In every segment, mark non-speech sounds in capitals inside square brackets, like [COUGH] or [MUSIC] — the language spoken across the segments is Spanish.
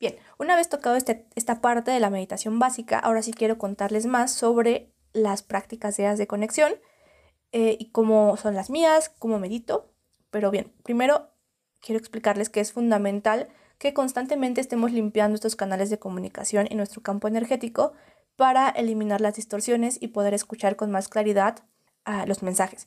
Bien, una vez tocado este, esta parte de la meditación básica, ahora sí quiero contarles más sobre las prácticas diarias de conexión eh, y cómo son las mías, cómo medito. Pero bien, primero quiero explicarles que es fundamental que constantemente estemos limpiando estos canales de comunicación en nuestro campo energético para eliminar las distorsiones y poder escuchar con más claridad ah, los mensajes.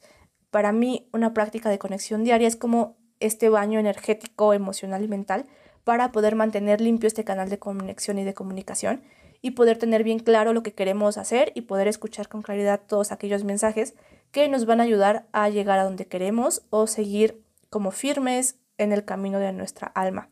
Para mí, una práctica de conexión diaria es como este baño energético, emocional y mental para poder mantener limpio este canal de conexión y de comunicación y poder tener bien claro lo que queremos hacer y poder escuchar con claridad todos aquellos mensajes que nos van a ayudar a llegar a donde queremos o seguir como firmes en el camino de nuestra alma.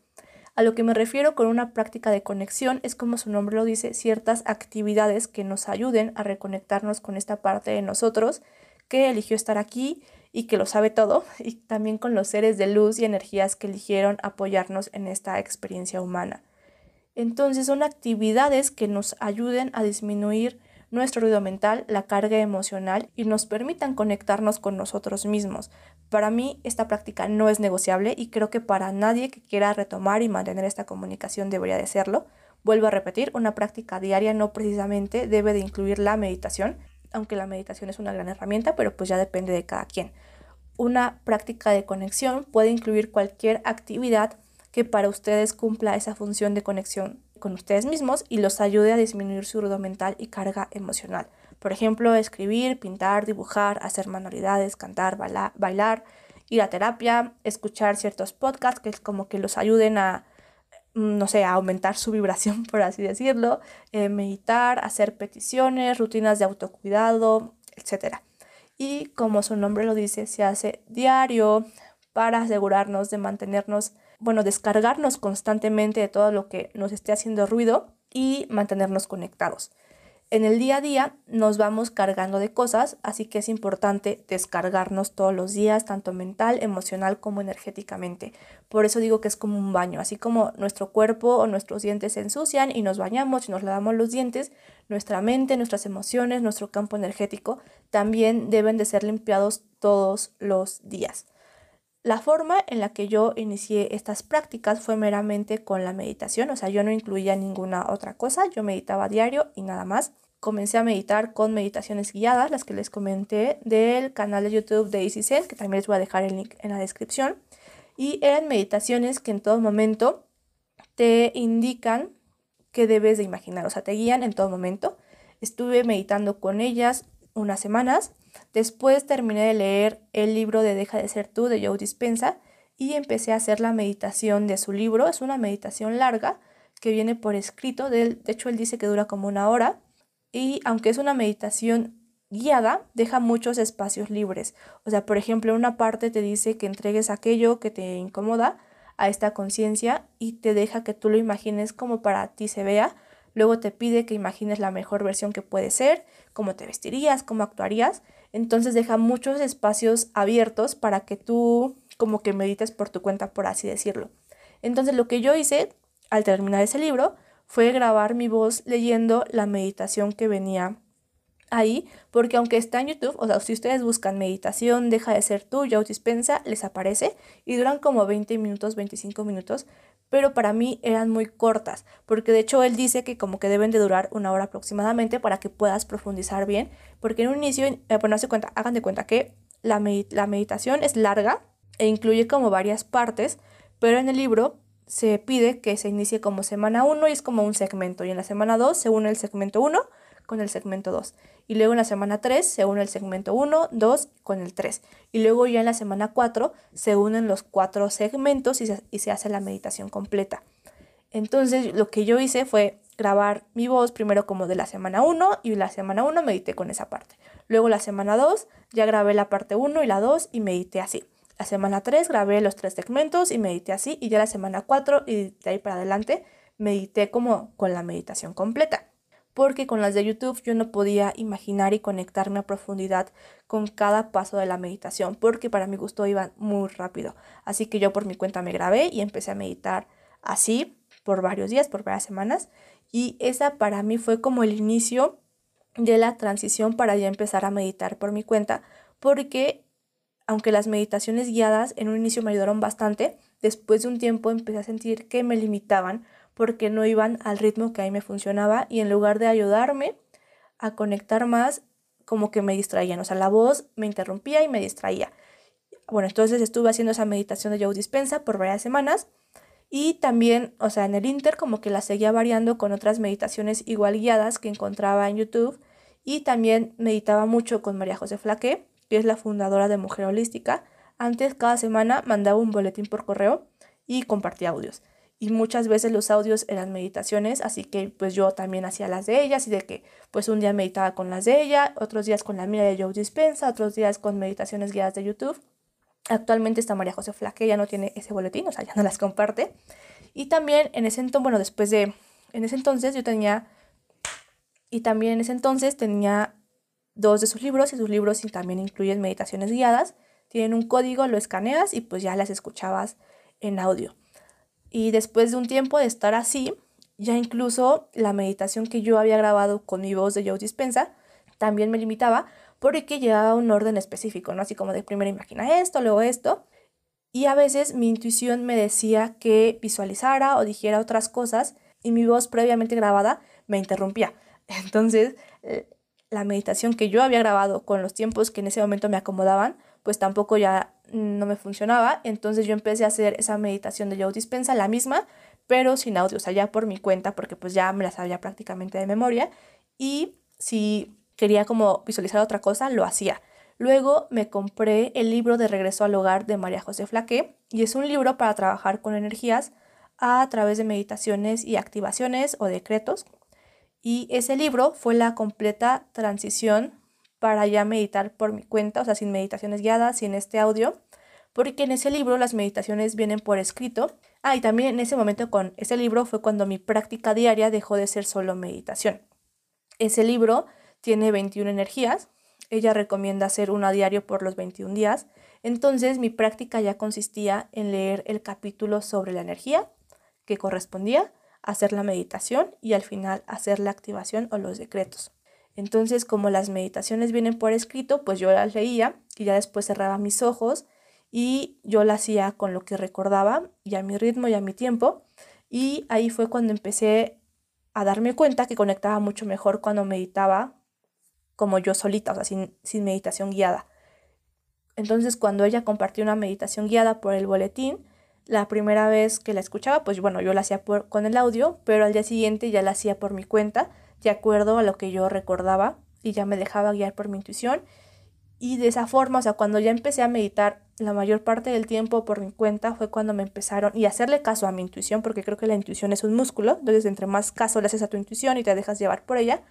A lo que me refiero con una práctica de conexión es como su nombre lo dice, ciertas actividades que nos ayuden a reconectarnos con esta parte de nosotros que eligió estar aquí y que lo sabe todo, [LAUGHS] y también con los seres de luz y energías que eligieron apoyarnos en esta experiencia humana. Entonces son actividades que nos ayuden a disminuir nuestro ruido mental, la carga emocional y nos permitan conectarnos con nosotros mismos. Para mí esta práctica no es negociable y creo que para nadie que quiera retomar y mantener esta comunicación debería de serlo. Vuelvo a repetir, una práctica diaria no precisamente debe de incluir la meditación, aunque la meditación es una gran herramienta, pero pues ya depende de cada quien. Una práctica de conexión puede incluir cualquier actividad que para ustedes cumpla esa función de conexión con ustedes mismos y los ayude a disminuir su ruido mental y carga emocional. Por ejemplo, escribir, pintar, dibujar, hacer manualidades, cantar, bailar, ir a terapia, escuchar ciertos podcasts que es como que los ayuden a no sé, aumentar su vibración, [LAUGHS] por así decirlo, eh, meditar, hacer peticiones, rutinas de autocuidado, etc. Y como su nombre lo dice, se hace diario para asegurarnos de mantenernos, bueno, descargarnos constantemente de todo lo que nos esté haciendo ruido y mantenernos conectados. En el día a día nos vamos cargando de cosas, así que es importante descargarnos todos los días, tanto mental, emocional como energéticamente. Por eso digo que es como un baño, así como nuestro cuerpo o nuestros dientes se ensucian y nos bañamos y nos lavamos los dientes, nuestra mente, nuestras emociones, nuestro campo energético también deben de ser limpiados todos los días. La forma en la que yo inicié estas prácticas fue meramente con la meditación, o sea, yo no incluía ninguna otra cosa, yo meditaba diario y nada más. Comencé a meditar con meditaciones guiadas, las que les comenté del canal de YouTube de EasySense, que también les voy a dejar el link en la descripción. Y eran meditaciones que en todo momento te indican qué debes de imaginar, o sea, te guían en todo momento. Estuve meditando con ellas unas semanas Después terminé de leer el libro de Deja de ser tú de Joe Dispensa y empecé a hacer la meditación de su libro. Es una meditación larga que viene por escrito. De, de hecho, él dice que dura como una hora. Y aunque es una meditación guiada, deja muchos espacios libres. O sea, por ejemplo, una parte te dice que entregues aquello que te incomoda a esta conciencia y te deja que tú lo imagines como para ti se vea. Luego te pide que imagines la mejor versión que puede ser, cómo te vestirías, cómo actuarías. Entonces deja muchos espacios abiertos para que tú como que medites por tu cuenta, por así decirlo. Entonces lo que yo hice al terminar ese libro fue grabar mi voz leyendo la meditación que venía ahí, porque aunque está en YouTube, o sea, si ustedes buscan meditación, deja de ser tú, ya dispensa, les aparece y duran como 20 minutos, 25 minutos, pero para mí eran muy cortas, porque de hecho él dice que como que deben de durar una hora aproximadamente para que puedas profundizar bien, porque en un inicio, eh, cuenta, hagan de cuenta que la, la meditación es larga e incluye como varias partes, pero en el libro se pide que se inicie como semana 1 y es como un segmento, y en la semana 2 se une el segmento 1 con el segmento 2. Y luego en la semana 3 se une el segmento 1, 2 con el 3. Y luego ya en la semana 4 se unen los cuatro segmentos y se, y se hace la meditación completa. Entonces lo que yo hice fue grabar mi voz primero como de la semana 1 y la semana 1 medité con esa parte. Luego la semana 2 ya grabé la parte 1 y la 2 y medité así. La semana 3 grabé los tres segmentos y medité así y ya la semana 4 y de ahí para adelante medité como con la meditación completa porque con las de YouTube yo no podía imaginar y conectarme a profundidad con cada paso de la meditación, porque para mi gusto iban muy rápido. Así que yo por mi cuenta me grabé y empecé a meditar así por varios días, por varias semanas, y esa para mí fue como el inicio de la transición para ya empezar a meditar por mi cuenta, porque aunque las meditaciones guiadas en un inicio me ayudaron bastante, después de un tiempo empecé a sentir que me limitaban porque no iban al ritmo que a mí me funcionaba y en lugar de ayudarme a conectar más, como que me distraían. O sea, la voz me interrumpía y me distraía. Bueno, entonces estuve haciendo esa meditación de Joe Dispensa por varias semanas y también, o sea, en el Inter como que la seguía variando con otras meditaciones igual guiadas que encontraba en YouTube y también meditaba mucho con María José Flaque, que es la fundadora de Mujer Holística. Antes cada semana mandaba un boletín por correo y compartía audios. Y muchas veces los audios eran meditaciones, así que pues yo también hacía las de ellas y de que pues un día meditaba con las de ella, otros días con la mía de Joe Dispensa, otros días con meditaciones guiadas de YouTube. Actualmente está María José Flaque, ya no tiene ese boletín, o sea, ya no las comparte. Y también en ese entonces, bueno, después de, en ese entonces yo tenía, y también en ese entonces tenía dos de sus libros, y sus libros también incluyen meditaciones guiadas. Tienen un código, lo escaneas y pues ya las escuchabas en audio. Y después de un tiempo de estar así, ya incluso la meditación que yo había grabado con mi voz de Joe Dispensa también me limitaba porque llevaba un orden específico, ¿no? Así como de primero imagina esto, luego esto. Y a veces mi intuición me decía que visualizara o dijera otras cosas y mi voz previamente grabada me interrumpía. [LAUGHS] Entonces, eh, la meditación que yo había grabado con los tiempos que en ese momento me acomodaban, pues tampoco ya no me funcionaba. Entonces yo empecé a hacer esa meditación de Joe Dispensa, la misma, pero sin audio, o sea, ya por mi cuenta, porque pues ya me la sabía prácticamente de memoria. Y si quería como visualizar otra cosa, lo hacía. Luego me compré el libro de Regreso al Hogar de María José Flaque y es un libro para trabajar con energías a través de meditaciones y activaciones o decretos. Y ese libro fue la completa transición para ya meditar por mi cuenta, o sea, sin meditaciones guiadas, sin este audio, porque en ese libro las meditaciones vienen por escrito. Ah, y también en ese momento con ese libro fue cuando mi práctica diaria dejó de ser solo meditación. Ese libro tiene 21 energías. Ella recomienda hacer una diario por los 21 días. Entonces mi práctica ya consistía en leer el capítulo sobre la energía que correspondía, hacer la meditación y al final hacer la activación o los decretos. Entonces, como las meditaciones vienen por escrito, pues yo las leía y ya después cerraba mis ojos y yo las hacía con lo que recordaba y a mi ritmo y a mi tiempo. Y ahí fue cuando empecé a darme cuenta que conectaba mucho mejor cuando meditaba como yo solita, o sea, sin, sin meditación guiada. Entonces, cuando ella compartió una meditación guiada por el boletín, la primera vez que la escuchaba, pues bueno, yo la hacía por, con el audio, pero al día siguiente ya la hacía por mi cuenta, de acuerdo a lo que yo recordaba y ya me dejaba guiar por mi intuición. Y de esa forma, o sea, cuando ya empecé a meditar la mayor parte del tiempo por mi cuenta, fue cuando me empezaron, y hacerle caso a mi intuición, porque creo que la intuición es un músculo, entonces entre más caso le haces a tu intuición y te dejas llevar por ella,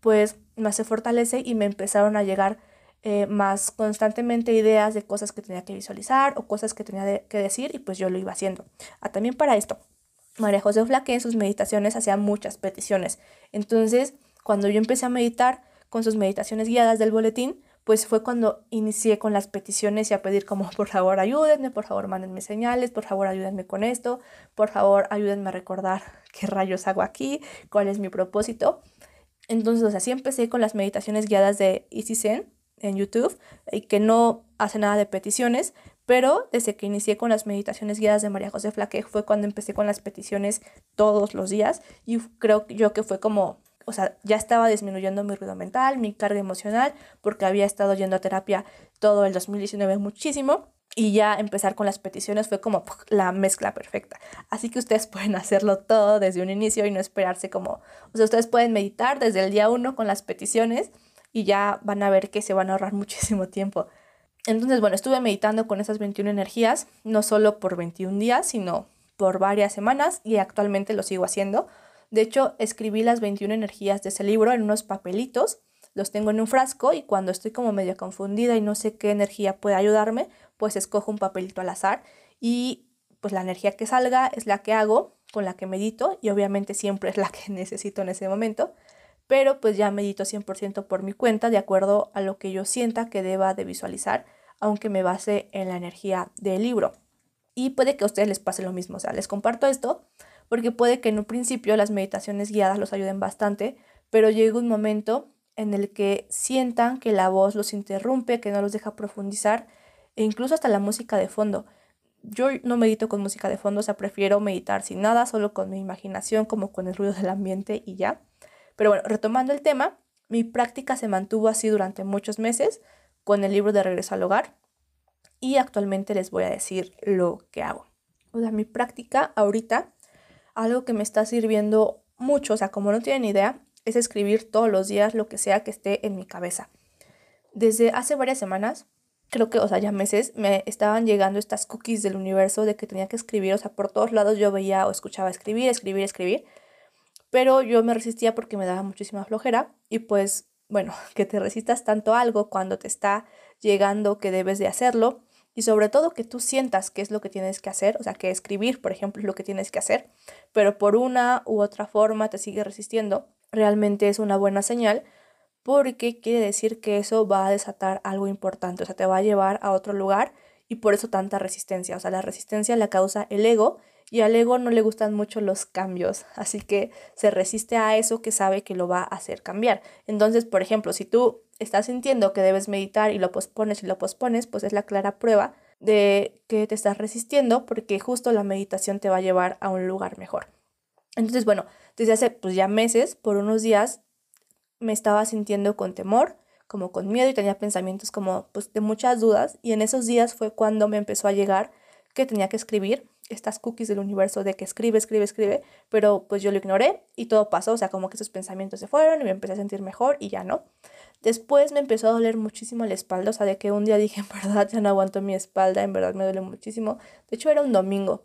pues más se fortalece y me empezaron a llegar eh, más constantemente ideas de cosas que tenía que visualizar o cosas que tenía que decir y pues yo lo iba haciendo. Ah, también para esto, María José Flaque en sus meditaciones hacía muchas peticiones. Entonces, cuando yo empecé a meditar con sus meditaciones guiadas del boletín, pues fue cuando inicié con las peticiones y a pedir como por favor ayúdenme, por favor mándenme señales, por favor ayúdenme con esto, por favor ayúdenme a recordar qué rayos hago aquí, cuál es mi propósito. Entonces, así empecé con las meditaciones guiadas de Easy Zen en YouTube, y que no hace nada de peticiones, pero desde que inicié con las meditaciones guiadas de María José Flaque fue cuando empecé con las peticiones todos los días y creo yo que fue como, o sea, ya estaba disminuyendo mi ruido mental, mi carga emocional, porque había estado yendo a terapia todo el 2019 muchísimo y ya empezar con las peticiones fue como la mezcla perfecta. Así que ustedes [LAUGHS] pueden hacerlo todo desde un inicio y no esperarse como, o sea, ustedes pueden meditar desde el día uno con las peticiones y ya van a ver que se van a ahorrar [LAUGHS] muchísimo tiempo. Entonces, bueno, estuve meditando con esas 21 energías, no solo por 21 días, sino por varias semanas y actualmente lo sigo haciendo. De hecho, escribí las 21 energías de ese libro en unos papelitos, los tengo en un frasco y cuando estoy como medio confundida y no sé qué energía puede ayudarme, pues escojo un papelito al azar y pues la energía que salga es la que hago, con la que medito y obviamente siempre es la que [LAUGHS] necesito en ese momento, pero pues ya medito 100% por mi cuenta de acuerdo a lo que yo sienta que deba de visualizar, aunque me base en la energía del libro. Y puede que a ustedes les pase lo mismo, o sea, les comparto esto porque puede que en un principio las meditaciones guiadas los ayuden bastante, pero llega un momento en el que sientan que la voz los interrumpe, que no los deja profundizar e incluso hasta la música de fondo. yo no medito con música de fondo, o sea, prefiero meditar sin nada, solo con mi imaginación, como con el ruido del ambiente y ya. Pero bueno, retomando el tema, mi práctica se mantuvo así durante muchos meses con el libro de Regreso al Hogar y actualmente les voy a decir lo que hago. O sea, mi práctica ahorita, algo que me está sirviendo mucho, o sea, como no tienen idea, es escribir todos los días lo que sea que esté en mi cabeza. Desde hace varias semanas creo que, o sea, ya meses, me estaban llegando estas cookies del universo de que tenía que escribir, o sea, por todos lados yo veía o escuchaba escribir, escribir, escribir, pero yo me resistía porque me daba muchísima flojera y pues, bueno, que te resistas tanto a algo cuando te está llegando que debes de hacerlo y sobre todo que tú sientas qué es lo que tienes que hacer, o sea, que escribir, por ejemplo, es lo que tienes que hacer, pero por una u otra forma te sigue resistiendo, realmente es una buena señal porque quiere decir que eso va a desatar algo importante, o sea, te va a llevar a otro lugar y por eso tanta resistencia, o sea, la resistencia la causa el ego y al ego no le gustan mucho los cambios, así que se resiste a eso que sabe que lo va a hacer cambiar. Entonces, por ejemplo, si tú estás sintiendo que debes meditar y lo pospones y lo pospones, pues es la clara prueba de que te estás resistiendo porque justo la meditación te va a llevar a un lugar mejor. Entonces, bueno, desde hace pues ya meses, por unos días, me estaba sintiendo con temor, como con miedo y tenía pensamientos como pues de muchas dudas y en esos días fue cuando me empezó a llegar que tenía que escribir estas cookies del universo de que escribe, escribe, escribe, pero pues yo lo ignoré y todo pasó, o sea, como que esos pensamientos se fueron y me empecé a sentir mejor y ya no. Después me empezó a doler muchísimo la espalda, o sea, de que un día dije, [LAUGHS] en verdad, ya no aguanto mi espalda, en verdad me duele muchísimo. De hecho, era un domingo.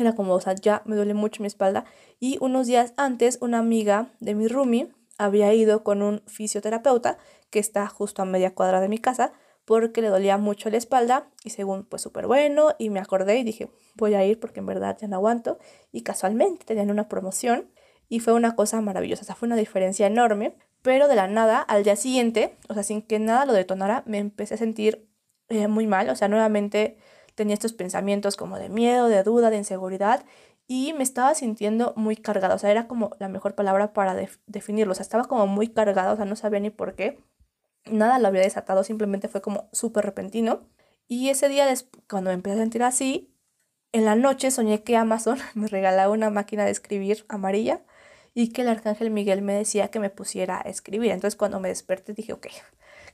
Era como, o sea, ya me duele mucho mi espalda. Y unos días antes, una amiga de mi roomie había ido con un fisioterapeuta que está justo a media cuadra de mi casa porque le dolía mucho la espalda y según pues súper bueno y me acordé y dije voy a ir porque en verdad ya no aguanto y casualmente tenían una promoción y fue una cosa maravillosa, o sea, fue una diferencia enorme, pero de la nada al día siguiente, o sea, sin que nada lo detonara, me empecé a sentir eh, muy mal, o sea, nuevamente tenía estos pensamientos como de miedo, de duda, de inseguridad y me estaba sintiendo muy cargada, o sea, era como la mejor palabra para definirlo, o sea, estaba como muy cargada, o sea, no sabía ni por qué, nada lo había desatado, simplemente fue como súper repentino. Y ese día, cuando me empecé a sentir así, en la noche soñé que Amazon [LAUGHS] me regalaba una máquina de escribir amarilla y que el arcángel Miguel me decía que me pusiera a escribir. Entonces cuando me desperté dije, ok,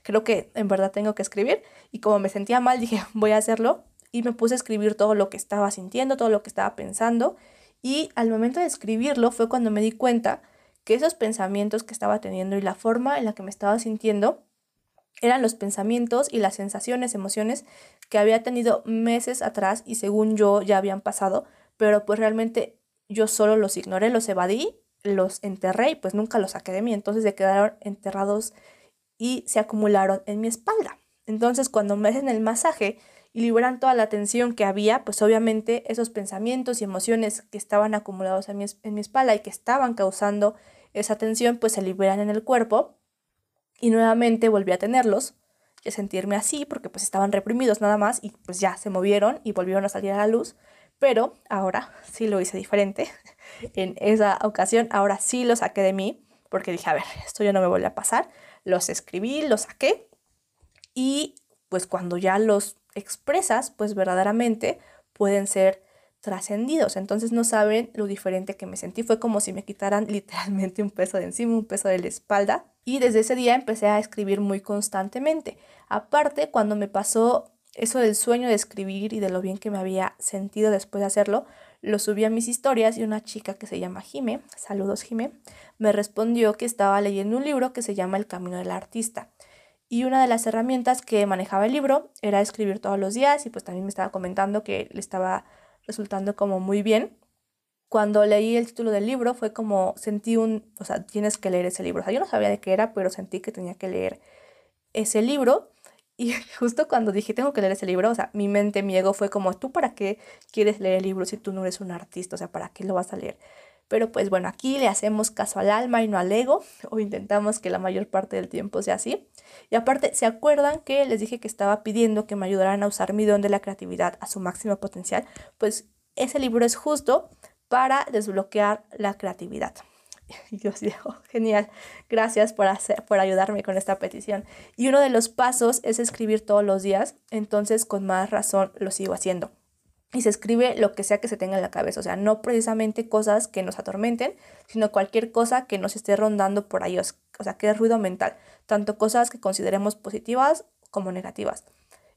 creo que en verdad tengo que escribir. Y como me sentía mal, dije, [LAUGHS] voy a hacerlo y me puse a escribir todo lo que estaba sintiendo, todo lo que estaba pensando. Y al momento de escribirlo fue cuando me di cuenta que esos pensamientos que estaba teniendo y la forma en la que me estaba sintiendo eran los pensamientos y las sensaciones, emociones que había tenido meses atrás y según yo ya habían pasado, pero pues realmente yo solo los ignoré, los evadí, los enterré y pues nunca los saqué de mí, entonces se quedaron enterrados y se acumularon en mi espalda. Entonces cuando me hacen el masaje, y liberan toda la tensión que había, pues obviamente esos pensamientos y emociones que estaban acumulados en mi, en mi espalda y que estaban causando esa tensión, pues se liberan en el cuerpo y nuevamente volví a tenerlos y a sentirme así porque pues estaban reprimidos nada más y pues ya se movieron y volvieron a salir a la luz, pero ahora sí lo hice diferente. [LAUGHS] en esa ocasión ahora sí lo saqué de mí porque dije, a ver, esto ya no me vuelve a pasar. Los escribí, los saqué y pues cuando ya los expresas, pues verdaderamente pueden ser trascendidos. Entonces no saben lo diferente que me sentí. Fue como si me quitaran [LAUGHS] literalmente un peso de encima, un peso de la espalda. Y desde ese día empecé a escribir muy constantemente. Aparte, cuando me pasó eso del sueño de escribir y de lo bien que me había sentido después de hacerlo, lo subí a mis historias y una chica que se llama Jime, saludos Jime, me respondió que estaba leyendo un libro que se llama El Camino del Artista. Y una de las herramientas que manejaba el libro era escribir todos los días y pues también me estaba comentando que le estaba resultando como muy bien. Cuando leí el título del libro fue como sentí un, o sea, tienes que leer ese libro. O sea, yo no sabía de qué era, pero sentí que tenía que leer ese libro. Y [LAUGHS] justo cuando dije, tengo que leer ese libro, o sea, mi mente, mi ego fue como, ¿tú para qué quieres leer el libro si tú no eres un artista? O sea, ¿para qué lo vas a leer? Pero pues bueno, aquí le hacemos caso al alma y no al ego, [LAUGHS] o intentamos que la mayor parte del tiempo sea así. Y aparte, ¿se acuerdan que les dije que estaba pidiendo que me ayudaran a usar mi don de la creatividad a su máximo potencial? Pues ese libro es justo para desbloquear la creatividad. [LAUGHS] Y yo digo, genial, gracias por, hacer, por ayudarme con esta petición. Y uno de los pasos es escribir todos los días, entonces con más razón lo sigo haciendo. Y se escribe lo que sea que se tenga en la cabeza, o sea, no precisamente cosas que nos atormenten, sino cualquier cosa que nos esté rondando por ahí, o sea, que es ruido mental, tanto cosas que consideremos positivas como negativas.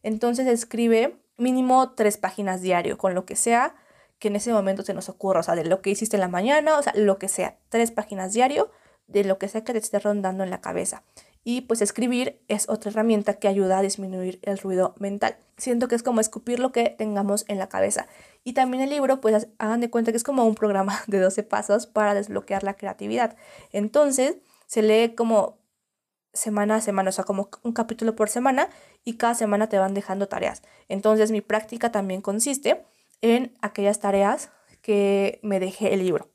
Entonces escribe mínimo tres páginas diario, con lo que sea que en ese momento se nos ocurra, o sea, de lo que hiciste en la mañana, o sea, lo que sea, tres páginas diario, de lo que sea que te esté rondando en la cabeza. Y pues escribir es otra herramienta que ayuda a disminuir el ruido mental. Siento que es como escupir lo que tengamos en la cabeza. Y también el libro, pues hagan de cuenta que es como un programa [LAUGHS] de 12 pasos para desbloquear la creatividad. Entonces, se lee como semana a semana, o sea, como un capítulo por semana y cada semana te van dejando tareas. Entonces, mi práctica también consiste en aquellas tareas que me dejé el libro.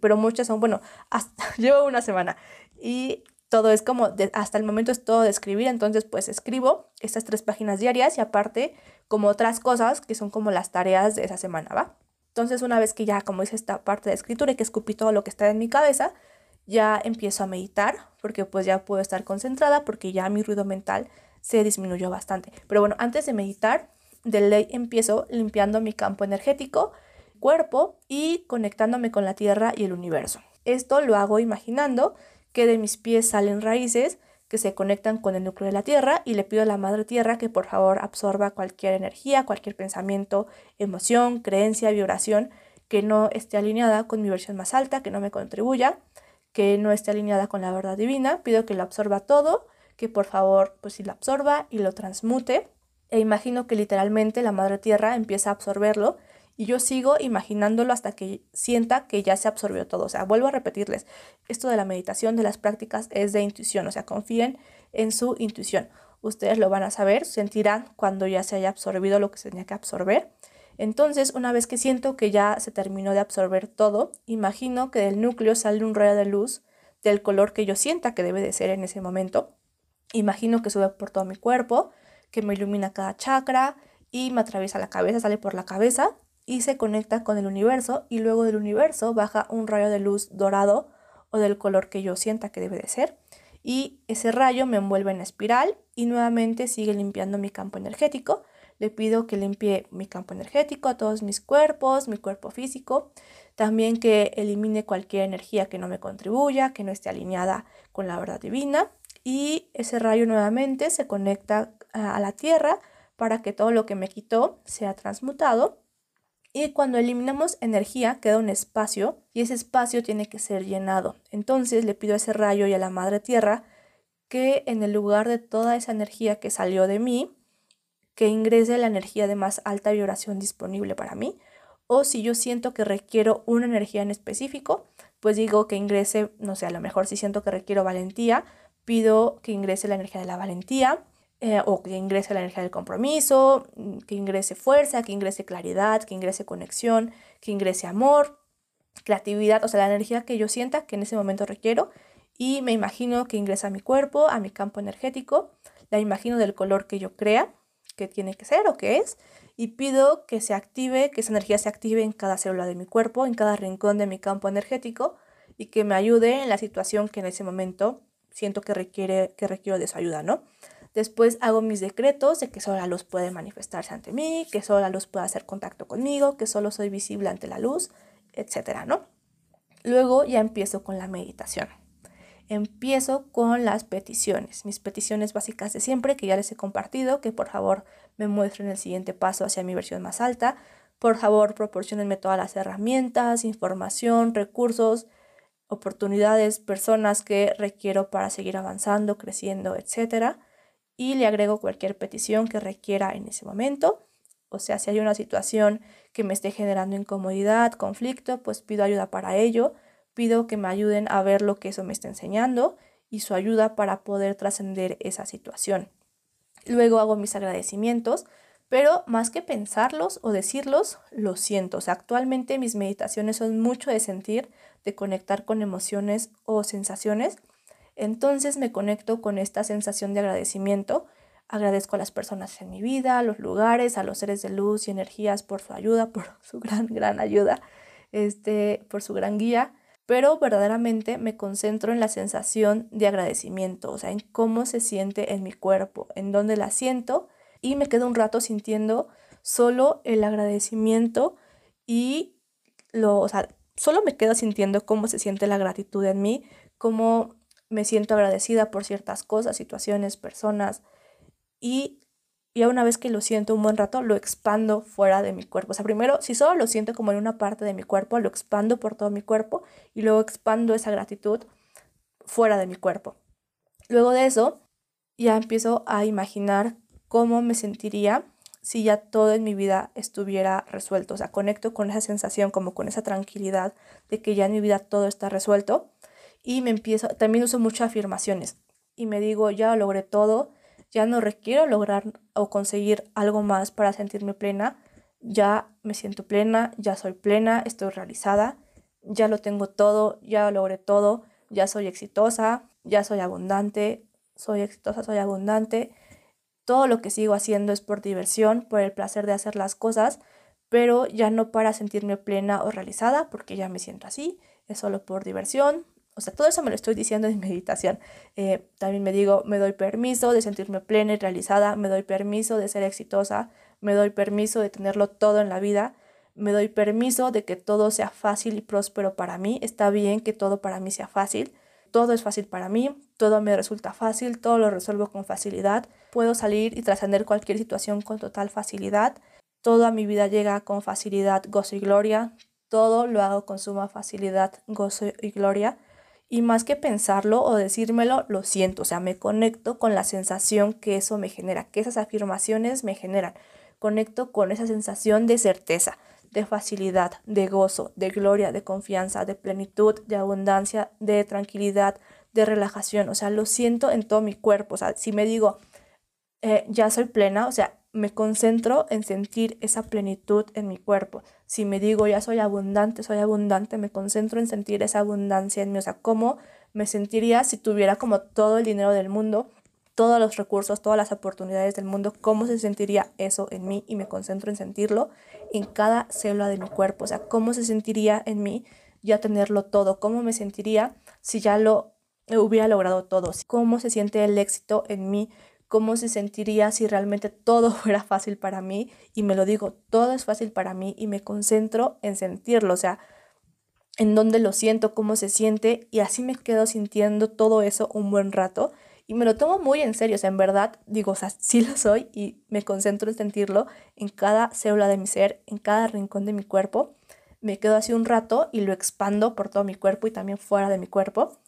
pero muchas son, bueno, hasta, [LAUGHS] llevo una semana y todo es como, hasta el momento es todo de escribir, entonces pues escribo estas tres páginas diarias y aparte como otras cosas que son como las tareas de esa semana, ¿va? Entonces una vez que ya como hice esta parte de escritura y que escupí todo lo que está en mi cabeza, ya empiezo a meditar porque pues ya puedo estar concentrada porque ya mi ruido mental se disminuyó bastante. Pero bueno, antes de meditar, de ley empiezo limpiando mi campo energético, cuerpo y conectándome con la tierra y el universo. Esto lo hago imaginando que de mis pies salen raíces que se conectan con el núcleo de la Tierra y le pido a la Madre Tierra que por favor absorba cualquier energía, cualquier pensamiento, emoción, creencia, vibración que no esté alineada con mi versión más alta, que no me contribuya, que no esté alineada con la verdad divina. Pido que lo absorba todo, que por favor pues si lo absorba y lo transmute. E imagino que literalmente la Madre Tierra empieza a absorberlo y yo sigo imaginándolo hasta que sienta que ya se absorbió todo. O sea, vuelvo a repetirles, esto de la meditación, de las prácticas, es de intuición. O sea, confíen en su intuición. Ustedes lo van a saber, sentirán cuando ya se haya absorbido lo que se tenía que absorber. Entonces, una vez que siento que ya se terminó de absorber todo, imagino que del núcleo sale un rayo de luz del color que yo sienta que debe de ser en ese momento. Imagino que sube por todo mi cuerpo, que me ilumina cada chakra y me atraviesa la cabeza, sale por la cabeza y se conecta con el universo y luego del universo baja un rayo de luz dorado o del color que yo sienta que debe de ser y ese rayo me envuelve en espiral y nuevamente sigue limpiando mi campo energético. Le pido que limpie mi campo energético, a todos mis cuerpos, mi cuerpo físico, también que elimine cualquier energía que no me contribuya, que no esté alineada con la verdad divina y ese rayo nuevamente se conecta a la tierra para que todo lo que me quitó sea transmutado y cuando eliminamos energía queda un espacio y ese espacio tiene que ser llenado. Entonces le pido a ese rayo y a la madre tierra que en el lugar de toda esa energía que salió de mí, que ingrese la energía de más alta vibración disponible para mí. O si yo siento que requiero una energía en específico, pues digo que ingrese, no sé, a lo mejor si siento que requiero valentía, pido que ingrese la energía de la valentía. Eh, o que ingrese la energía del compromiso, que ingrese fuerza, que ingrese claridad, que ingrese conexión, que ingrese amor, creatividad, o sea, la energía que yo sienta que en ese momento requiero y me imagino que ingresa a mi cuerpo, a mi campo energético, la imagino del color que yo crea que tiene que ser o que es y pido que se active, que esa energía se active en cada célula de mi cuerpo, en cada rincón de mi campo energético y que me ayude en la situación que en ese momento siento que requiere que requiero de su ayuda, ¿no? Después hago mis decretos de que solo la luz puede manifestarse ante mí, que solo la luz puede hacer contacto conmigo, que solo soy visible ante la luz, etcétera, ¿no? Luego ya empiezo con la meditación. Empiezo con las peticiones, mis peticiones básicas de siempre que ya les he compartido, que por favor me muestren el siguiente paso hacia mi versión más alta. Por favor, proporcionenme todas las herramientas, información, recursos, oportunidades, personas que requiero para seguir avanzando, creciendo, etcétera y le agrego cualquier petición que requiera en ese momento. O sea, si hay una situación que me esté generando incomodidad, conflicto, pues pido ayuda para ello. Pido que me ayuden a ver lo que eso me está enseñando y su ayuda para poder trascender esa situación. Luego hago mis agradecimientos, pero más que pensarlos o decirlos, los siento. O sea, actualmente mis meditaciones son mucho de sentir, de conectar con emociones o sensaciones entonces me conecto con esta sensación de agradecimiento. Agradezco a las personas en mi vida, a los lugares, a los seres de luz y energías por su ayuda, [LAUGHS] por su gran, gran ayuda, este, por su gran guía. Pero verdaderamente me concentro en la sensación de agradecimiento, o sea, en cómo se siente en mi cuerpo, en dónde la siento y me quedo un rato sintiendo solo el agradecimiento y lo, o sea, solo me quedo sintiendo cómo se siente la gratitud en mí, cómo me siento agradecida por ciertas cosas, situaciones, personas y ya una vez que lo siento un buen rato, lo expando fuera de mi cuerpo. O sea, primero, si solo lo siento como en una parte de mi cuerpo, lo expando por todo mi cuerpo y luego expando esa gratitud fuera de mi cuerpo. Luego de eso, ya empiezo a imaginar cómo me sentiría si ya todo en mi vida estuviera resuelto. O sea, conecto con esa sensación, como con esa tranquilidad de que ya en mi vida todo está resuelto. Y me empiezo, también uso muchas afirmaciones. Y me digo, ya logré todo, ya no requiero lograr o conseguir algo más para sentirme plena, ya me siento plena, ya soy plena, estoy realizada, ya lo tengo todo, ya logré todo, ya soy exitosa, ya soy abundante, soy exitosa, soy abundante. Todo lo que sigo haciendo es por diversión, por el placer de hacer las cosas, pero ya no para sentirme plena o realizada, porque ya me siento así, es solo por diversión, o sea, todo eso me lo estoy diciendo en [LAUGHS] meditación. Eh, también me digo, me doy permiso de sentirme plena y realizada, me doy permiso de ser exitosa, me doy permiso de tenerlo todo en la vida, me doy permiso de que todo sea fácil y próspero para mí. Está bien que todo para mí sea fácil. Todo es fácil para mí, todo me resulta fácil, todo lo resuelvo con facilidad. Puedo salir y trascender cualquier situación con total facilidad. Toda mi vida llega con facilidad, gozo y gloria. Todo lo hago con suma facilidad, gozo y gloria y más que pensarlo o decírmelo, lo siento, o sea, me conecto con la sensación que eso me genera, que esas afirmaciones me generan. Conecto con esa sensación de certeza, de facilidad, de gozo, de gloria, de confianza, de plenitud, de abundancia, de tranquilidad, de relajación. O sea, lo siento en todo mi cuerpo. O sea, si me digo, eh, ya soy plena, o sea, me concentro en sentir esa plenitud en mi cuerpo. Si me digo ya soy abundante, soy abundante, me concentro en sentir esa abundancia en mí. O sea, cómo me sentiría si tuviera como todo el dinero del mundo, todos los recursos, todas las oportunidades del mundo, cómo se sentiría eso en mí y me concentro en sentirlo en cada célula de mi cuerpo. O sea, cómo se sentiría en mí ya tenerlo todo, cómo me sentiría si ya lo hubiera logrado todo, cómo se siente el éxito en mí cómo se sentiría si realmente todo [LAUGHS] fuera fácil para mí y me lo digo, todo es fácil para mí y me concentro en sentirlo, o sea, en dónde lo siento, cómo se siente y así me quedo sintiendo todo eso un buen rato y me lo tomo muy en serio, o sea, en verdad digo, o sea, [LAUGHS] sí lo soy y me concentro en sentirlo en cada célula de mi ser, en cada rincón de mi cuerpo. Me quedo así un rato y lo expando por todo mi cuerpo y también fuera de mi cuerpo.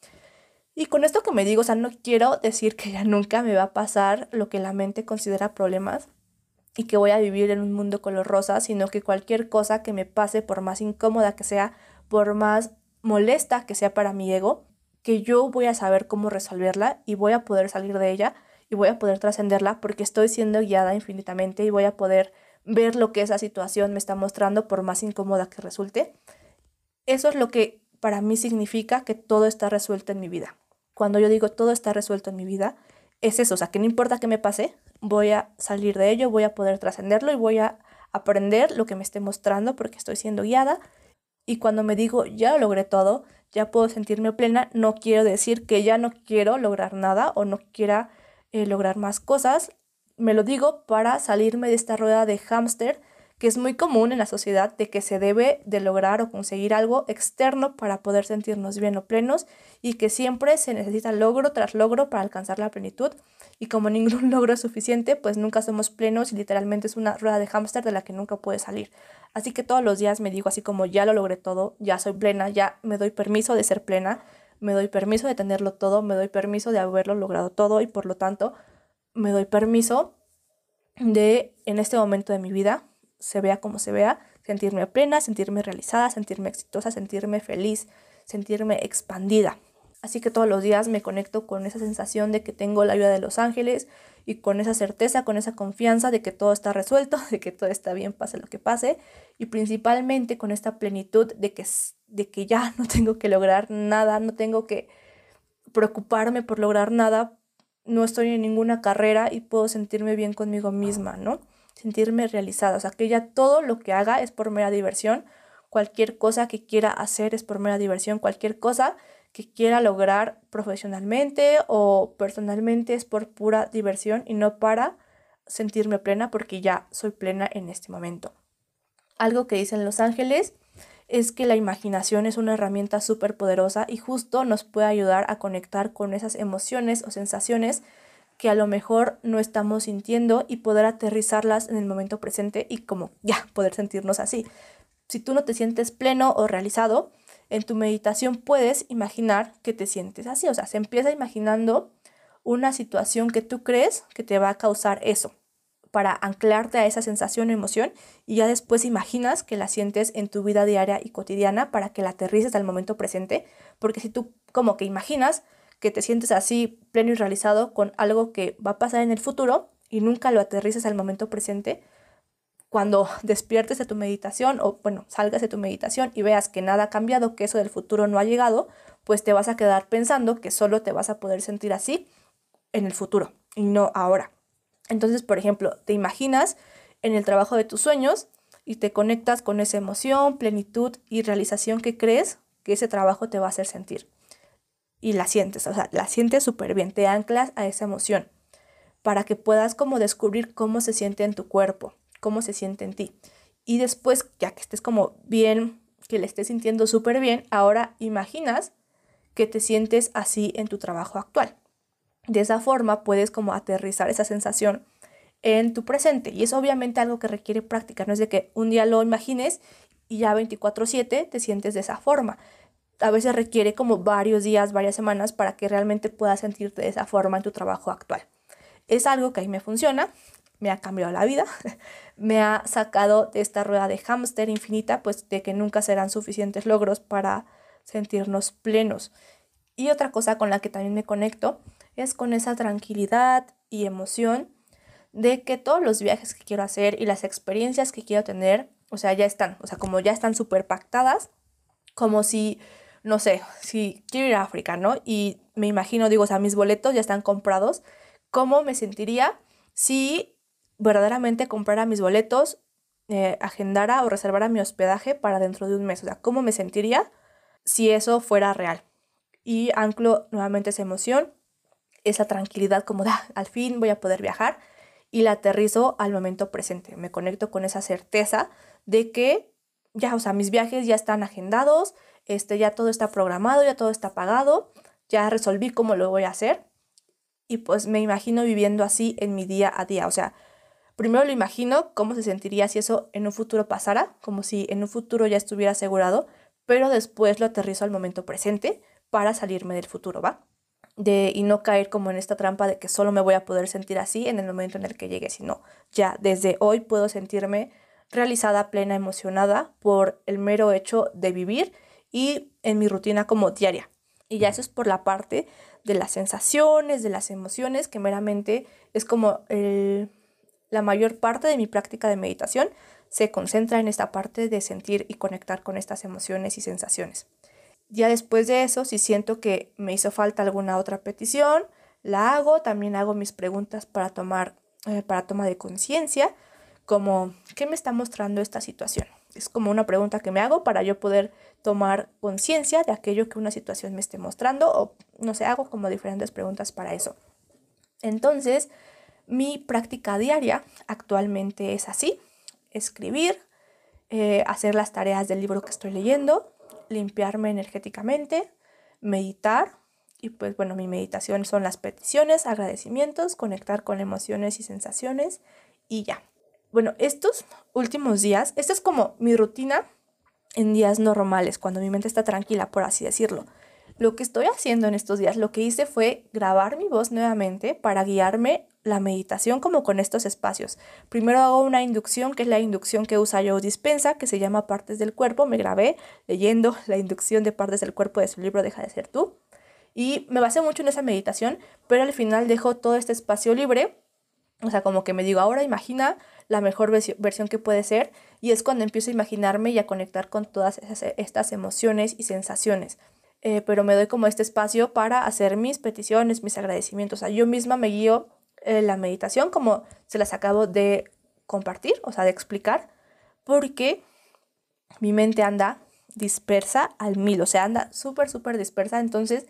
Y con esto que me digo, o sea, no quiero decir que ya nunca me va a pasar lo que la mente considera problemas y que voy a vivir en un mundo color rosa, sino que cualquier cosa que me pase, por más incómoda que sea, por más molesta que sea para mi ego, que yo voy a saber cómo resolverla y voy a poder salir de ella y voy a poder trascenderla porque estoy siendo guiada infinitamente y voy a poder ver lo que esa situación me está mostrando por más incómoda que resulte. Eso es lo que para mí significa que todo está resuelto en mi vida cuando yo digo todo está resuelto en mi vida, es eso, o sea, que no importa qué me pase, voy a salir de ello, voy a poder trascenderlo y voy a aprender lo que me esté mostrando porque estoy siendo guiada. Y cuando me digo ya logré todo, ya puedo sentirme plena, no quiero decir que ya no quiero lograr nada o no quiera eh, lograr más cosas. Me lo digo para salirme de esta rueda de hámster que es muy común en la sociedad de que se debe de lograr o conseguir algo externo para poder sentirnos bien o plenos y que siempre se necesita logro tras logro para alcanzar la plenitud y como [LAUGHS] ningún logro es suficiente, pues nunca somos plenos y literalmente es una rueda de hámster de la que nunca puede salir. Así que todos los días me digo así como ya lo logré todo, ya soy plena, ya me doy permiso de ser plena, me doy permiso de tenerlo todo, me doy permiso de haberlo logrado todo y por lo tanto me doy permiso de en este momento de mi vida se vea como se vea, sentirme plena, sentirme realizada, sentirme exitosa, sentirme feliz, sentirme expandida. Así que todos los días me conecto con esa sensación de que tengo la ayuda de los ángeles y con esa certeza, con esa confianza de que todo está resuelto, [LAUGHS] de que todo está bien, pase lo que pase, y principalmente con esta plenitud de que, de que ya [LAUGHS] no tengo que lograr nada, no tengo que preocuparme por lograr nada, no estoy en ninguna carrera y puedo sentirme bien conmigo misma, ¿no? Sentirme realizada, o sea, que ya todo lo que haga es por mera diversión, cualquier cosa que quiera hacer es por mera diversión, cualquier cosa que quiera lograr profesionalmente o personalmente es por pura diversión y no para sentirme plena porque ya soy plena en este momento. Algo que dicen los ángeles es que la imaginación es una herramienta súper poderosa y justo nos puede ayudar a conectar con esas emociones o sensaciones que a lo mejor no estamos sintiendo y poder aterrizarlas en el momento presente y como ya poder sentirnos así. Si tú no te sientes pleno o realizado, en tu meditación puedes imaginar que te sientes así, o sea, se empieza imaginando una situación que tú crees que te va a causar eso para anclarte a esa sensación o emoción y ya después imaginas que la sientes en tu vida diaria y cotidiana para que la aterrices al momento presente, porque si tú como que imaginas que te sientes así pleno y realizado con algo que va a pasar en el futuro y nunca lo aterrices al momento presente, cuando [LAUGHS] despiertes de tu meditación o bueno, salgas de tu meditación y veas que nada ha cambiado, que eso del futuro no ha llegado, pues te vas a quedar pensando que solo te vas a poder sentir así en el futuro y no ahora. Entonces, por ejemplo, te imaginas en el trabajo de tus sueños y te conectas con esa emoción, plenitud y realización que crees que ese trabajo te va a hacer sentir. Y la sientes, o sea, la sientes súper bien, te anclas a esa emoción para que puedas como descubrir cómo se siente en tu cuerpo, cómo se siente en ti. Y después, ya que estés como bien, que le estés sintiendo súper bien, ahora imaginas que te sientes así en tu trabajo actual. De esa forma puedes como aterrizar esa sensación en tu presente. Y es obviamente algo que requiere práctica. No es de que un día lo imagines y ya 24/7 te sientes de esa forma. A veces requiere como varios días, varias semanas para que realmente puedas sentirte de esa forma en tu trabajo actual. Es algo que a mí me funciona, me ha cambiado la vida, [LAUGHS] me ha sacado de esta rueda de hámster infinita, pues de que nunca serán suficientes logros para sentirnos plenos. Y otra cosa con la que también me conecto es con esa tranquilidad y emoción de que todos los viajes que quiero hacer y las experiencias que quiero tener, o sea, ya están, o sea, como ya están súper pactadas, como si, no sé, si quiero ir a África, ¿no? Y me imagino, digo, o sea, mis boletos ya están comprados, ¿cómo me sentiría si verdaderamente comprara mis boletos, eh, agendara o reservara mi hospedaje para dentro de un mes? O sea, ¿cómo me sentiría si eso fuera real? Y anclo nuevamente esa emoción esa tranquilidad como de, ah, al fin voy a poder viajar y la aterrizo al momento presente. Me conecto con esa certeza de que ya, o sea, mis viajes ya están agendados, este, ya todo está programado, ya todo está pagado, ya resolví cómo lo voy a hacer y pues me imagino viviendo así en mi día a día. O sea, primero lo imagino cómo se sentiría si eso en un futuro pasara, como si en un futuro ya estuviera asegurado, pero después lo aterrizo al momento presente para salirme del futuro, ¿va? de, y no caer como en esta trampa de que solo me voy a poder sentir así en el momento en el que llegue, sino ya desde hoy puedo sentirme realizada, plena, emocionada por el mero hecho de vivir y en mi rutina como diaria. Y ya eso es por la parte de las sensaciones, de las emociones, que meramente es como la mayor parte de mi práctica de meditación se concentra en esta parte de sentir y conectar con estas emociones y sensaciones. Ya después de eso, si siento que me hizo falta alguna otra petición, la hago. También hago mis preguntas para tomar, eh, para toma de conciencia, como ¿qué me está mostrando esta situación? Es como una pregunta que me hago para yo poder tomar conciencia de aquello que una situación me esté mostrando o no sé, hago como diferentes preguntas para eso. Entonces, mi práctica diaria actualmente es así, escribir, eh, hacer las tareas del libro que estoy leyendo, limpiarme energéticamente, meditar y pues bueno, mi meditación son las peticiones, agradecimientos, conectar con emociones y sensaciones y ya. Bueno, estos últimos días, esta es como mi rutina en días normales, cuando mi mente está tranquila, por así decirlo. Lo que estoy haciendo en estos días, lo que hice fue grabar mi voz nuevamente para guiarme la meditación como con estos espacios. Primero hago una inducción, que es la inducción que usa Joe Dispensa, que se llama Partes del Cuerpo. Me grabé leyendo la inducción de Partes del Cuerpo de su libro Deja de ser tú. Y me basé mucho en esa meditación, pero al final dejo todo este espacio libre. O sea, como que me digo, ahora imagina la mejor versión que puede ser. Y es cuando empiezo a imaginarme y a conectar con todas estas emociones y sensaciones. Eh, pero me doy como este espacio para hacer mis peticiones, mis agradecimientos. O sea, yo misma me guío eh, la meditación como se las acabo de compartir, o sea, de explicar, porque mi mente anda dispersa al mil, o sea, anda súper, súper dispersa. Entonces,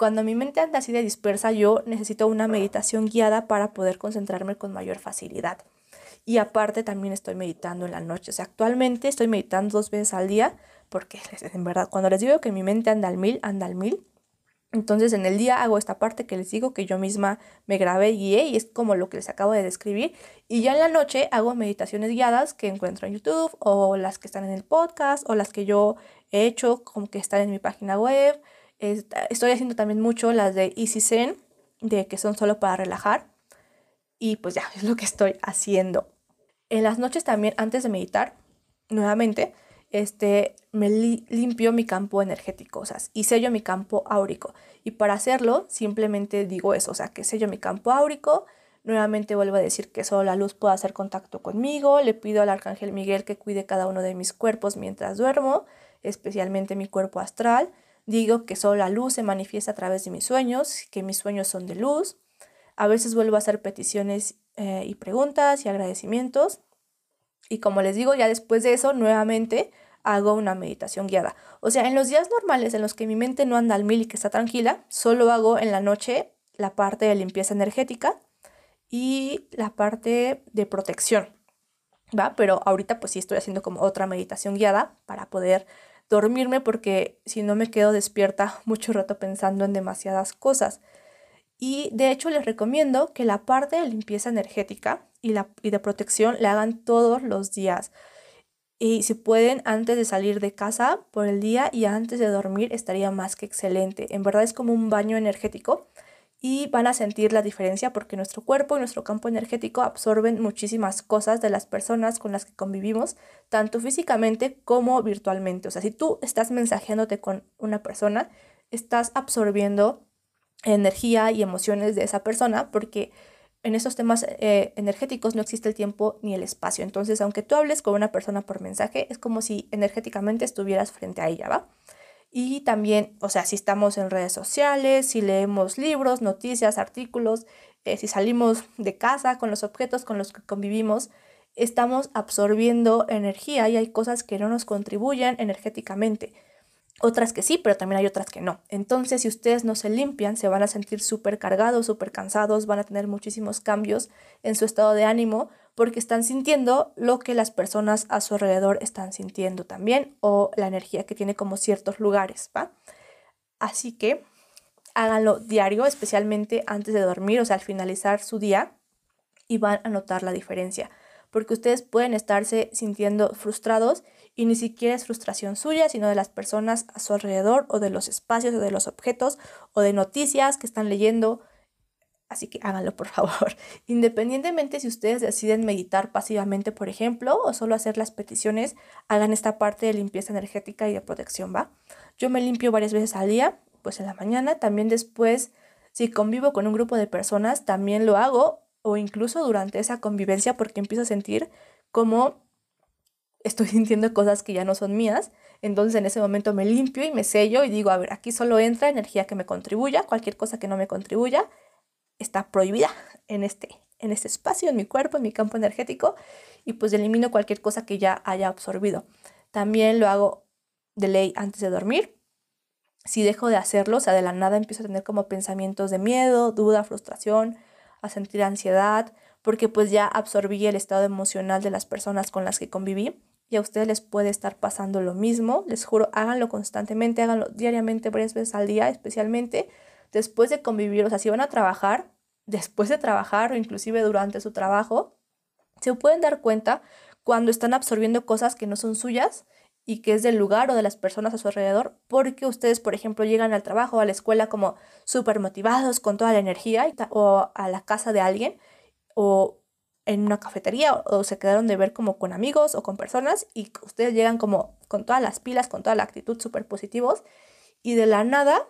Cuando mi mente anda así de dispersa, yo necesito una meditación guiada para poder concentrarme con mayor facilidad. Y aparte también estoy meditando en la noche. O sea, actualmente estoy meditando dos veces al día porque [LAUGHS] en verdad cuando les digo que mi mente anda al mil, anda al mil. Entonces en el día hago esta parte que les digo que yo misma me grabé guié y es como lo que les acabo de describir. Y ya en la noche hago meditaciones guiadas que encuentro en YouTube o las que están en el podcast o las que yo he hecho como que están en mi página web. Estoy haciendo también mucho las de Easy Zen, de que son solo para relajar. Y pues ya, [LAUGHS] es lo que estoy haciendo. En las noches también, antes de meditar, nuevamente, este, me limpio mi campo energético, o y sello mi campo áurico. Y para hacerlo, simplemente digo eso, o sea, que sello mi campo áurico. Nuevamente vuelvo a decir que solo la luz puede hacer contacto conmigo. Le pido al arcángel Miguel que cuide cada uno de mis cuerpos mientras duermo, especialmente mi cuerpo astral. Digo que solo la luz se manifiesta a través de mis sueños, que mis sueños son de luz. A veces vuelvo a hacer peticiones eh, y preguntas y agradecimientos. Y como les digo, ya después de eso, nuevamente hago una meditación guiada. O sea, en los días normales en los que mi mente no anda al mil y que está tranquila, solo hago en la noche la parte de limpieza energética y la parte de protección. ¿Va? Pero ahorita pues sí estoy haciendo como otra meditación guiada para poder dormirme porque si no me quedo despierta [LAUGHS] mucho rato pensando en demasiadas cosas. Y de hecho les recomiendo que la parte de limpieza energética y, la, y de protección la hagan todos los días. Y si pueden, antes de salir de casa por el día y antes de dormir, estaría más que excelente. En verdad es como un baño energético y van a sentir la diferencia porque nuestro cuerpo y nuestro campo energético absorben muchísimas cosas de las personas con las que convivimos, tanto físicamente como virtualmente. O sea, si tú estás mensajeándote con una persona, estás absorbiendo energía y emociones de esa persona porque en esos temas eh, energéticos no existe el tiempo ni el espacio. Entonces, aunque tú hables con una persona por mensaje, es como si energéticamente estuvieras frente a ella, ¿va? Y también, o sea, si estamos en redes sociales, si leemos libros, noticias, artículos, eh, si salimos de casa con los objetos con los que convivimos, estamos absorbiendo energía y hay cosas que no nos contribuyen energéticamente otras que sí, pero también hay otras que no. Entonces, si ustedes no se limpian, se van a sentir súper cargados, súper cansados, van a tener muchísimos cambios en su estado de ánimo porque están sintiendo lo que las personas a su alrededor están sintiendo también o la energía que tiene como ciertos lugares, ¿va? Así que háganlo diario, especialmente antes de dormir, o sea, al finalizar su día y van a notar la diferencia porque ustedes pueden estarse sintiendo frustrados y ni siquiera es frustración suya, sino de las personas a su alrededor o de los espacios o de los objetos o de noticias que están leyendo. Así que háganlo, por favor. [LAUGHS] Independientemente si ustedes deciden meditar pasivamente, por ejemplo, o solo hacer las peticiones, hagan esta parte de limpieza energética y de protección, ¿va? Yo me limpio varias veces al día, pues en la mañana, también después, si convivo con un grupo de personas, también lo hago, o incluso durante esa convivencia, porque empiezo a sentir como estoy [LAUGHS] sintiendo cosas que ya no son mías. Entonces en ese momento me limpio y me sello y digo, a ver, aquí solo entra energía que me contribuya, cualquier cosa que no me contribuya está prohibida en este, en este espacio, en mi cuerpo, en mi campo energético y pues elimino cualquier cosa que ya haya absorbido. También lo hago de ley antes de dormir. Si dejo de hacerlo, o sea, de la nada empiezo a tener como pensamientos de miedo, duda, frustración, a sentir ansiedad, porque pues ya absorbí el estado emocional de las personas con las que conviví y a ustedes les puede estar pasando lo mismo. Les juro, háganlo constantemente, háganlo diariamente, varias veces al día, especialmente después de convivir. O sea, si van a trabajar, después de trabajar o inclusive durante su trabajo, se pueden dar cuenta cuando están absorbiendo cosas que no son suyas y que es del lugar o de las personas a su alrededor, porque ustedes, por ejemplo, llegan al trabajo o a la escuela como súper motivados con toda la energía o a la casa de alguien o en una cafetería o, se quedaron de ver como con amigos o con personas y ustedes llegan como con todas las pilas, con toda la actitud súper positivos y de la nada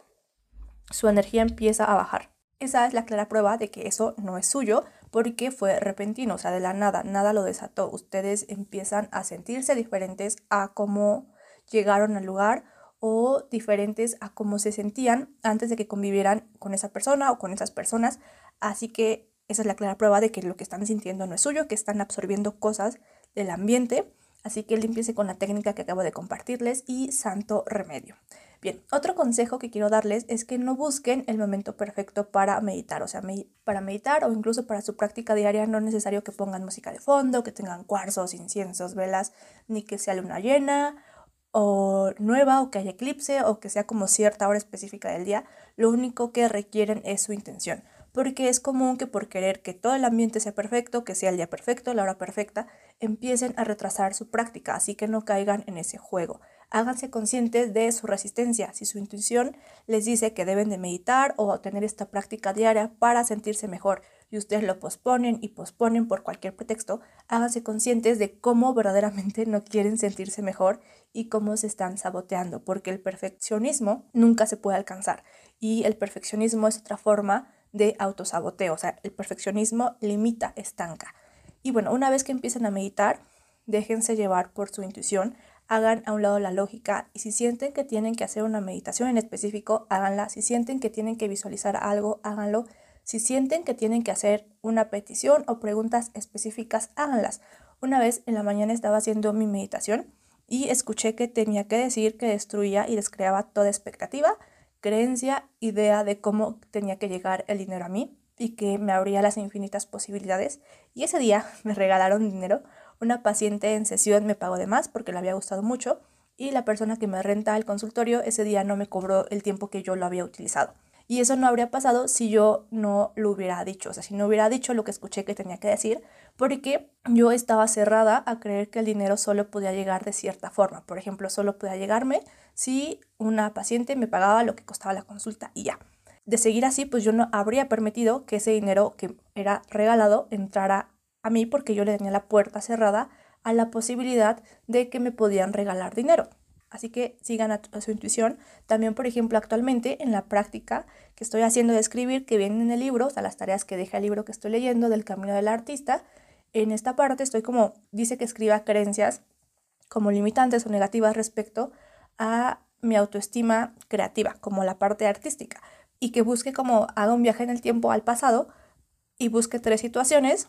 su energía empieza a bajar. Esa es la clara prueba de que eso no es suyo porque fue repentino, o sea, de la nada, nada lo desató. Ustedes empiezan a sentirse diferentes a cómo llegaron al lugar o diferentes a cómo se sentían antes de que convivieran con esa persona o con esas personas. Así que esa es la clara prueba de que lo que están sintiendo no es suyo, que están absorbiendo cosas del ambiente. Así que limpiese con la técnica que acabo de compartirles y santo remedio. Bien, otro consejo que quiero darles es que no busquen el momento perfecto para meditar, o sea, para meditar o incluso para su práctica diaria no es necesario que pongan música de fondo, que tengan cuarzos, inciensos, velas, ni que sea luna llena o nueva o que haya eclipse o que sea como cierta hora específica del día, lo único que requieren es su intención, porque es común que por querer que todo el ambiente sea perfecto, que sea el día perfecto, la hora perfecta, empiecen a retrasar su práctica, así que no caigan en ese juego. Háganse conscientes de su resistencia. Si su intuición les dice que deben de meditar o tener esta práctica diaria para sentirse mejor y ustedes lo posponen y posponen por cualquier pretexto, háganse conscientes de cómo verdaderamente no quieren sentirse mejor y cómo se están saboteando, porque el perfeccionismo nunca se puede alcanzar y el perfeccionismo es otra forma de autosaboteo, o sea, el perfeccionismo limita, estanca. Y bueno, una vez que empiecen a meditar, déjense llevar por su intuición, hagan a un lado la lógica y si sienten que tienen que hacer una meditación en específico, háganla. Si sienten que tienen que visualizar algo, háganlo. Si sienten que tienen que hacer una petición o preguntas específicas, háganlas. Una vez en la mañana estaba haciendo mi meditación y escuché que tenía que decir que destruía y descreaba toda expectativa, creencia, idea de cómo tenía que llegar el dinero a mí y que me abría las infinitas posibilidades. Y ese día [LAUGHS] me regalaron dinero una paciente en sesión me pagó de más porque le había gustado mucho y la persona que me renta el consultorio ese día no me cobró el tiempo que yo lo había utilizado. Y eso no habría pasado si yo no lo hubiera dicho, o sea, si no hubiera dicho lo que escuché que tenía que decir, porque yo estaba cerrada a creer que el dinero solo podía llegar de cierta forma. Por ejemplo, solo podía llegarme si una paciente me pagaba lo que costaba la consulta y ya. De seguir así, pues yo no habría permitido que ese dinero que era regalado entrara a mí porque yo le tenía la puerta cerrada a la posibilidad de que me podían regalar dinero. Así que sigan a, su intuición. También, por ejemplo, actualmente en la práctica que estoy haciendo de escribir, que vienen en el libro, o sea, las tareas que deja el libro que estoy leyendo del camino del artista, en esta parte estoy como, dice que escriba creencias como limitantes o negativas respecto a mi autoestima creativa, como la parte artística, y que busque como haga un viaje en el tiempo al pasado y busque tres situaciones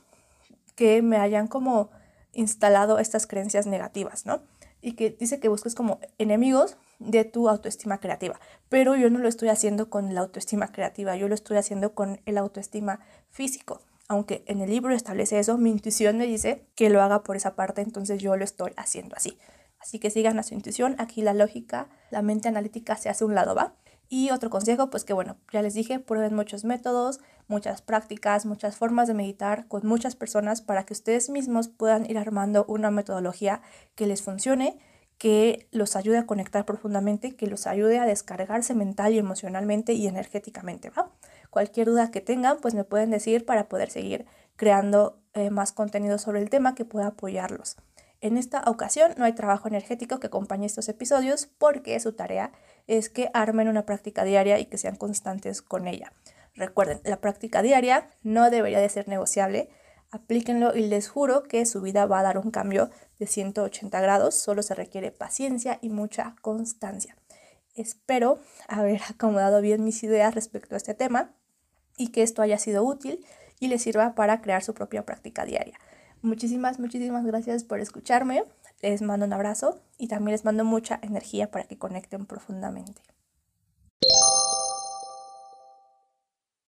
que me hayan como instalado estas creencias negativas, ¿no? Y que dice que busques como enemigos de tu autoestima creativa. Pero yo no lo estoy haciendo con la autoestima creativa, yo lo estoy haciendo con el autoestima físico. Aunque en el libro establece eso, mi intuición me dice que lo haga por esa parte, entonces yo lo estoy haciendo así. Así que sigan a su intuición, aquí la lógica, la mente analítica se hace un lado, ¿va? Y otro consejo, pues que bueno, ya les dije, prueben muchos métodos, muchas prácticas, muchas formas de meditar con muchas personas para que ustedes mismos puedan ir armando una metodología que les funcione, que los ayude a conectar profundamente, que los ayude a descargarse mental y emocionalmente y energéticamente, ¿va? Cualquier duda que tengan, pues me pueden decir para poder seguir creando eh, más contenido sobre el tema que pueda apoyarlos. En esta ocasión no hay trabajo energético que acompañe estos episodios porque su tarea es que armen una práctica diaria y que sean constantes con ella. Recuerden, la práctica diaria no debería de ser negociable. Aplíquenlo y les juro que su vida va a dar un cambio de 180 grados. Solo se requiere paciencia y mucha constancia. Espero haber [LAUGHS] acomodado bien mis ideas respecto a este tema y que esto haya sido útil y les sirva para crear su propia práctica diaria. Muchísimas, muchísimas gracias por escucharme. Les mando un abrazo y también les mando mucha energía para que conecten profundamente.